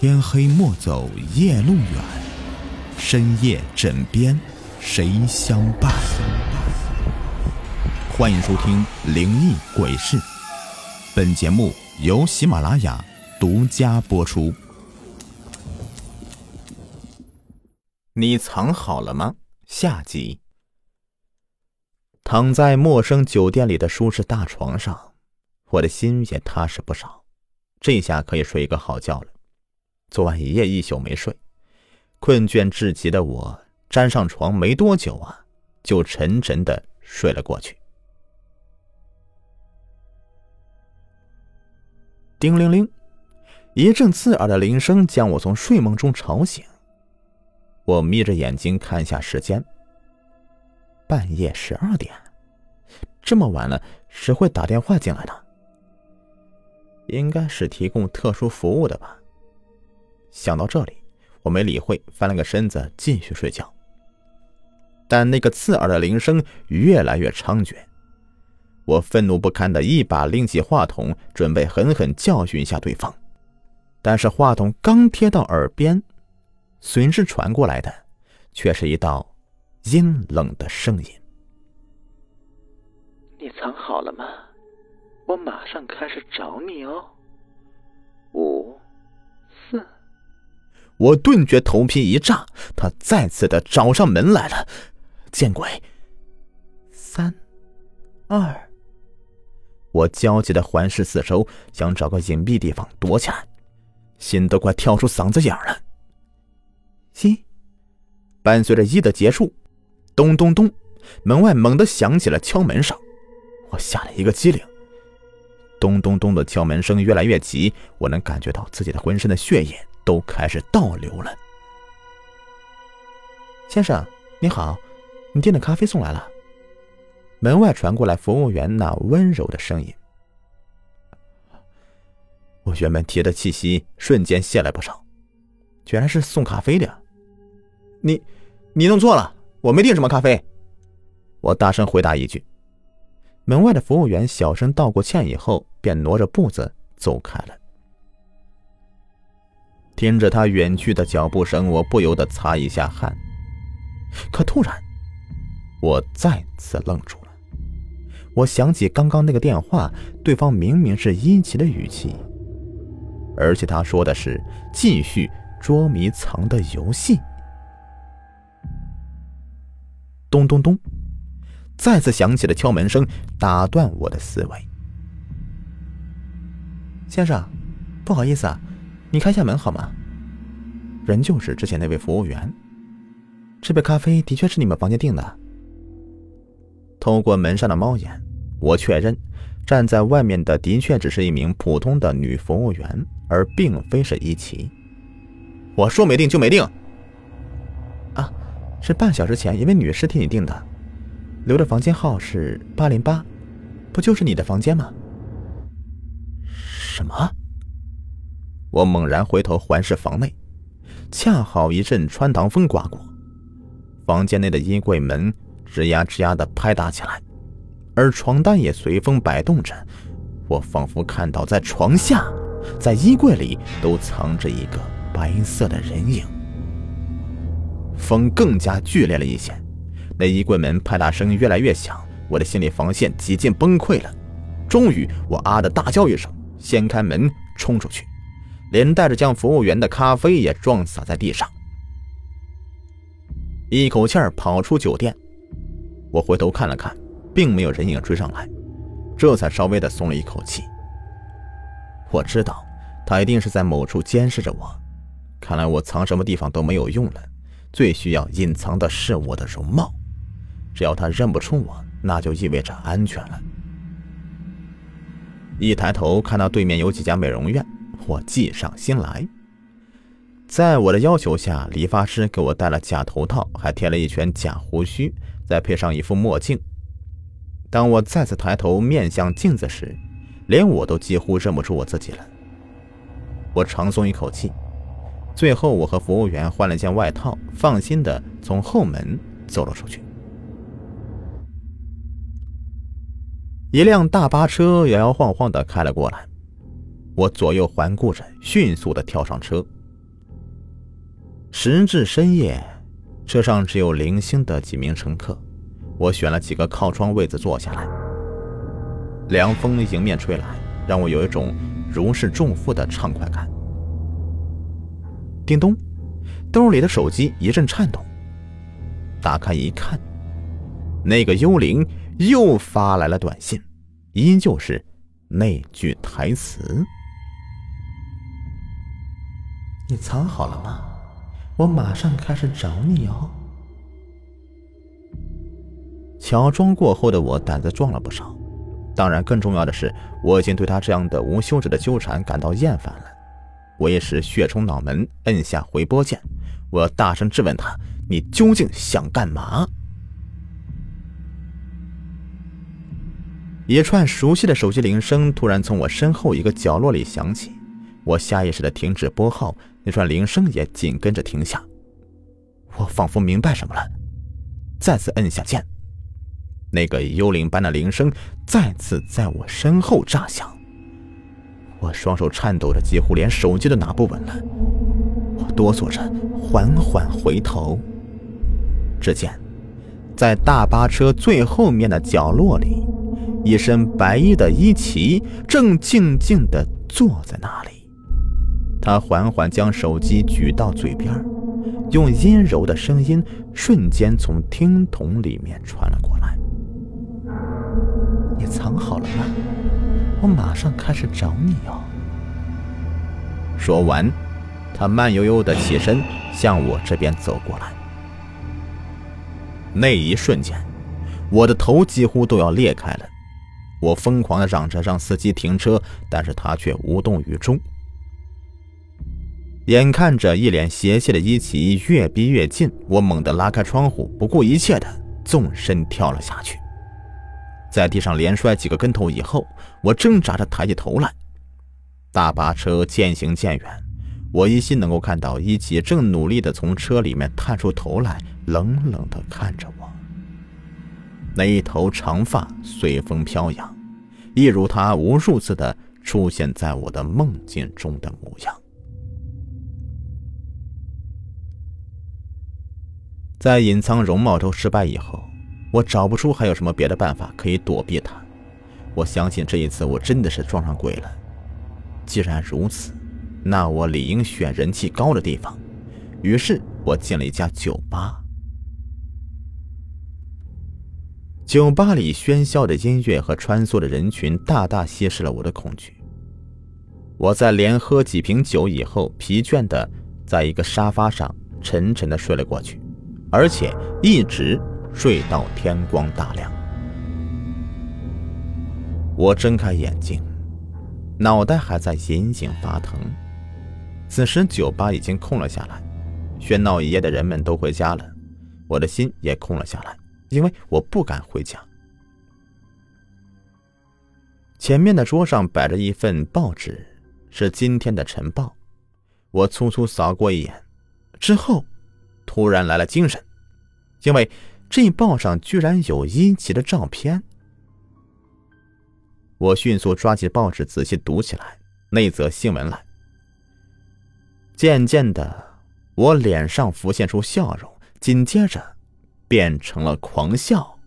天黑莫走夜路远，深夜枕边谁相伴？欢迎收听《灵异鬼事》，本节目由喜马拉雅独家播出。你藏好了吗？下集。躺在陌生酒店里的舒适大床上，我的心也踏实不少，这下可以睡一个好觉了。昨晚一夜一宿没睡，困倦至极的我沾上床没多久啊，就沉沉的睡了过去。叮铃铃，一阵刺耳的铃声将我从睡梦中吵醒。我眯着眼睛看一下时间，半夜十二点，这么晚了，谁会打电话进来呢？应该是提供特殊服务的吧。想到这里，我没理会，翻了个身子继续睡觉。但那个刺耳的铃声越来越猖獗，我愤怒不堪的一把拎起话筒，准备狠狠教训一下对方。但是话筒刚贴到耳边，随之传过来的却是一道阴冷的声音：“你藏好了吗？我马上开始找你哦。”五。我顿觉头皮一炸，他再次的找上门来了，见鬼！三、二，我焦急的环视四周，想找个隐蔽地方躲起来，心都快跳出嗓子眼了。一，伴随着一的结束，咚咚咚，门外猛地响起了敲门声，我吓了一个激灵。咚咚咚的敲门声越来越急，我能感觉到自己的浑身的血液。都开始倒流了。先生，你好，你订的咖啡送来了。门外传过来服务员那温柔的声音。我原本提的气息瞬间泄了不少，居然是送咖啡的。你，你弄错了，我没订什么咖啡。我大声回答一句。门外的服务员小声道过歉以后，便挪着步子走开了。听着他远去的脚步声，我不由得擦一下汗。可突然，我再次愣住了。我想起刚刚那个电话，对方明明是殷勤的语气，而且他说的是继续捉迷藏的游戏。咚咚咚，再次响起了敲门声打断我的思维。先生，不好意思啊。你开下门好吗？人就是之前那位服务员。这杯咖啡的确是你们房间订的。透过门上的猫眼，我确认站在外面的的确只是一名普通的女服务员，而并非是一奇。我说没订就没订。啊，是半小时前一位女士替你订的，留的房间号是八零八，不就是你的房间吗？什么？我猛然回头环视房内，恰好一阵穿堂风刮过，房间内的衣柜门吱呀吱呀的拍打起来，而床单也随风摆动着。我仿佛看到，在床下，在衣柜里都藏着一个白色的人影。风更加剧烈了一些，那衣柜门拍打声越来越响，我的心理防线几近崩溃了。终于，我啊的大叫一声，掀开门冲出去。连带着将服务员的咖啡也撞洒在地上，一口气儿跑出酒店。我回头看了看，并没有人影追上来，这才稍微的松了一口气。我知道他一定是在某处监视着我，看来我藏什么地方都没有用了，最需要隐藏的是我的容貌。只要他认不出我，那就意味着安全了。一抬头看到对面有几家美容院。我计上心来，在我的要求下，理发师给我戴了假头套，还贴了一圈假胡须，再配上一副墨镜。当我再次抬头面向镜子时，连我都几乎认不出我自己了。我长松一口气，最后我和服务员换了件外套，放心的从后门走了出去。一辆大巴车摇摇晃晃的开了过来。我左右环顾着，迅速的跳上车，时至深夜，车上只有零星的几名乘客，我选了几个靠窗位子坐下来。凉风迎面吹来，让我有一种如释重负的畅快感。叮咚，兜里的手机一阵颤动，打开一看，那个幽灵又发来了短信，依旧是那句台词：“你藏好了吗？我马上开始找你哦。”乔装过后的我胆子壮了不少。当然，更重要的是，我已经对他这样的无休止的纠缠感到厌烦了。我一时血冲脑门，摁下回拨键，我要大声质问他：“你究竟想干嘛？”一串熟悉的手机铃声突然从我身后一个角落里响起，我下意识的停止拨号，那串铃声也紧跟着停下。我仿佛明白什么了，再次摁下键。那个幽灵般的铃声再次在我身后炸响，我双手颤抖着，几乎连手机都拿不稳了。我哆嗦着缓缓回头，只见在大巴车最后面的角落里，一身白衣的伊奇正静静地坐在那里。他缓缓将手机举到嘴边，用阴柔的声音瞬间从听筒里面传了过来。你藏好了吗？我马上开始找你哦。说完，他慢悠悠的起身向我这边走过来。那一瞬间，我的头几乎都要裂开了。我疯狂的嚷着让司机停车，但是他却无动于衷。眼看着一脸邪气的伊奇越逼越近，我猛地拉开窗户，不顾一切的纵身跳了下去。在地上连摔几个跟头以后，我挣扎着抬起头来。大巴车渐行渐远，我依稀能够看到伊奇正努力地从车里面探出头来，冷冷地看着我。那一头长发随风飘扬，一如他无数次的出现在我的梦境中的模样。在隐藏容貌都失败以后。我找不出还有什么别的办法可以躲避他。我相信这一次我真的是撞上鬼了。既然如此，那我理应选人气高的地方。于是我进了一家酒吧。酒吧里喧嚣的音乐和穿梭的人群大大稀释了我的恐惧。我在连喝几瓶酒以后，疲倦的在一个沙发上沉沉的睡了过去，而且一直。睡到天光大亮，我睁开眼睛，脑袋还在隐隐发疼。此时酒吧已经空了下来，喧闹一夜的人们都回家了，我的心也空了下来，因为我不敢回家。前面的桌上摆着一份报纸，是今天的晨报。我粗粗扫过一眼，之后突然来了精神，因为。这报上居然有伊奇的照片，我迅速抓起报纸仔细读起来那则新闻来。渐渐的，我脸上浮现出笑容，紧接着变成了狂笑。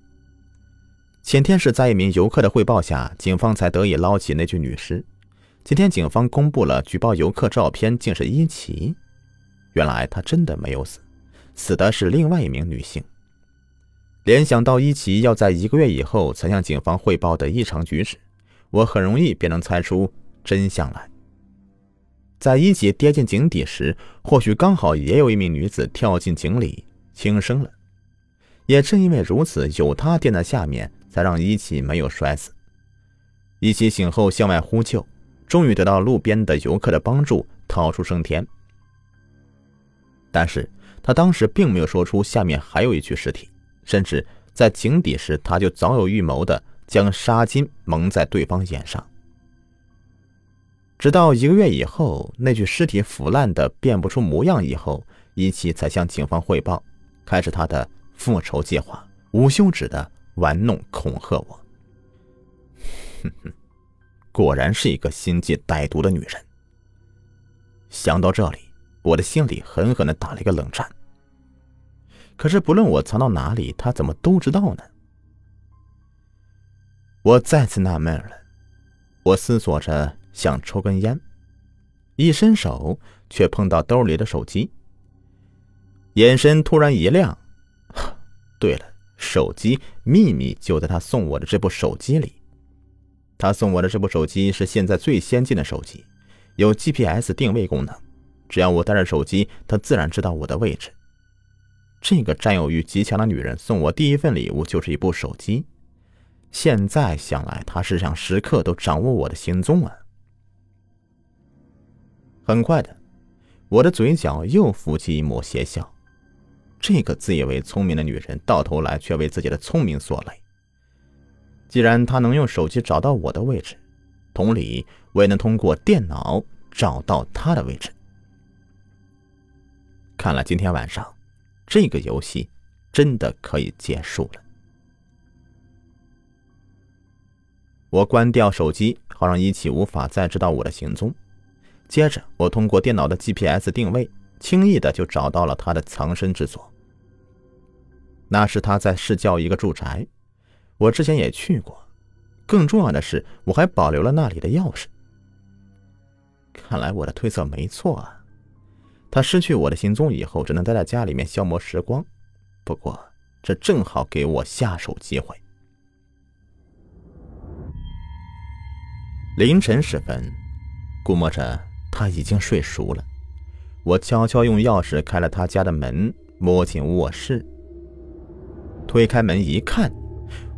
前天是在一名游客的汇报下，警方才得以捞起那具女尸。今天警方公布了举报游客照片，竟是伊奇。原来他真的没有死，死的是另外一名女性。联想到伊奇要在一个月以后才向警方汇报的异常举止，我很容易便能猜出真相来。在伊奇跌进井底时，或许刚好也有一名女子跳进井里轻生了。也正因为如此，有她垫在下面，才让伊奇没有摔死。伊奇醒后向外呼救，终于得到路边的游客的帮助，逃出升天。但是他当时并没有说出下面还有一具尸体。甚至在井底时，他就早有预谋的将纱巾蒙在对方眼上。直到一个月以后，那具尸体腐烂的辨不出模样以后，伊奇才向警方汇报，开始他的复仇计划，无休止的玩弄恐吓我。哼哼，果然是一个心计歹毒的女人。想到这里，我的心里狠狠的打了一个冷战。可是不论我藏到哪里，他怎么都知道呢？我再次纳闷了。我思索着，想抽根烟，一伸手却碰到兜里的手机，眼神突然一亮。对了，手机秘密就在他送我的这部手机里。他送我的这部手机是现在最先进的手机，有 GPS 定位功能，只要我带着手机，他自然知道我的位置。这个占有欲极强的女人送我第一份礼物就是一部手机。现在想来，她是想时刻都掌握我的行踪啊！很快的，我的嘴角又浮起一抹邪笑。这个自以为聪明的女人，到头来却为自己的聪明所累。既然她能用手机找到我的位置，同理，我也能通过电脑找到她的位置。看来今天晚上，这个游戏真的可以结束了。我关掉手机，好让一起无法再知道我的行踪。接着，我通过电脑的 GPS 定位，轻易的就找到了他的藏身之所。那是他在市郊一个住宅，我之前也去过。更重要的是，我还保留了那里的钥匙。看来我的推测没错啊！他失去我的行踪以后，只能待在家里面消磨时光。不过，这正好给我下手机会。凌晨时分，估摸着他已经睡熟了。我悄悄用钥匙开了他家的门，摸进卧室。推开门一看，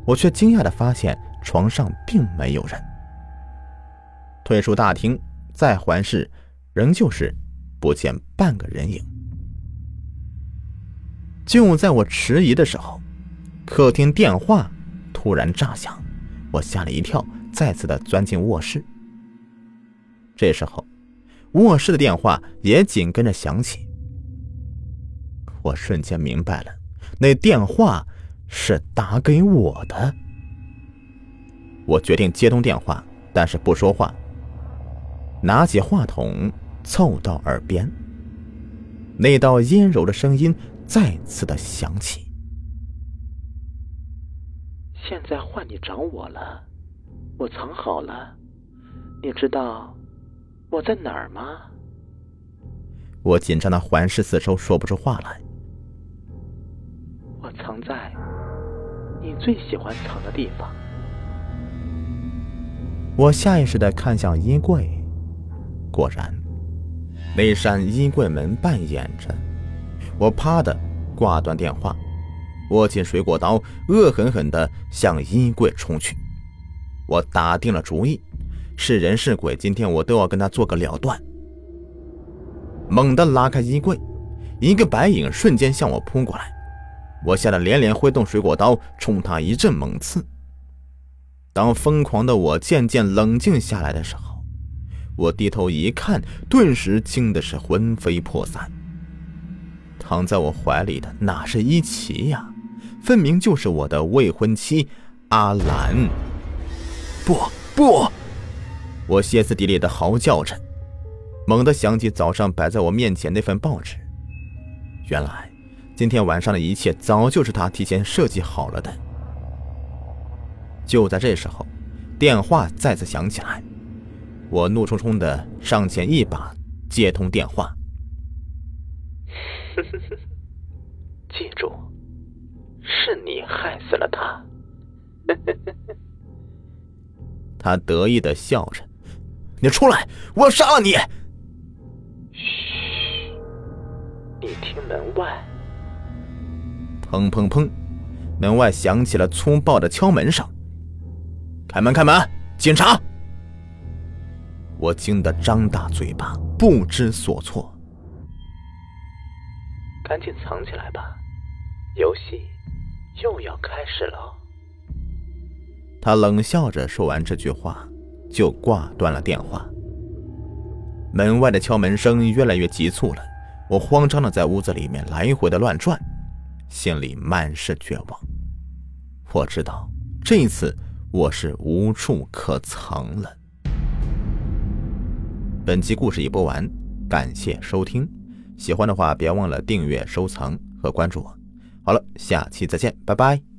我却惊讶的发现床上并没有人。退出大厅，再环视，仍旧是不见半个人影。就在我迟疑的时候，客厅电话突然炸响，我吓了一跳。再次的钻进卧室。这时候，卧室的电话也紧跟着响起。我瞬间明白了，那电话是打给我的。我决定接通电话，但是不说话，拿起话筒凑到耳边。那道阴柔的声音再次的响起：“现在换你找我了。”我藏好了，你知道我在哪儿吗？我紧张的环视四周，说不出话来。我藏在你最喜欢藏的地方。我下意识的看向衣柜，果然，那扇衣柜门半掩着。我啪的挂断电话，握紧水果刀，恶狠狠的向衣柜冲去。我打定了主意，是人是鬼，今天我都要跟他做个了断。猛地拉开衣柜，一个白影瞬间向我扑过来，我吓得连连挥动水果刀，冲他一阵猛刺。当疯狂的我渐渐冷静下来的时候，我低头一看，顿时惊的是魂飞魄散。躺在我怀里的哪是一奇呀，分明就是我的未婚妻阿兰。不不！我歇斯底里的嚎叫着，猛地想起早上摆在我面前那份报纸。原来，今天晚上的一切早就是他提前设计好了的。就在这时候，电话再次响起来，我怒冲冲的上前一把接通电话。记住，是你害死了他。他得意的笑着：“你出来，我要杀了你！”嘘，你听门外。砰砰砰，门外响起了粗暴的敲门声。开门，开门，警察！我惊得张大嘴巴，不知所措。赶紧藏起来吧，游戏又要开始了。他冷笑着说完这句话，就挂断了电话。门外的敲门声越来越急促了，我慌张的在屋子里面来回的乱转，心里满是绝望。我知道这次我是无处可藏了。本期故事已播完，感谢收听。喜欢的话别忘了订阅、收藏和关注我。好了，下期再见，拜拜。